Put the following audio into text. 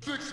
Six. Six.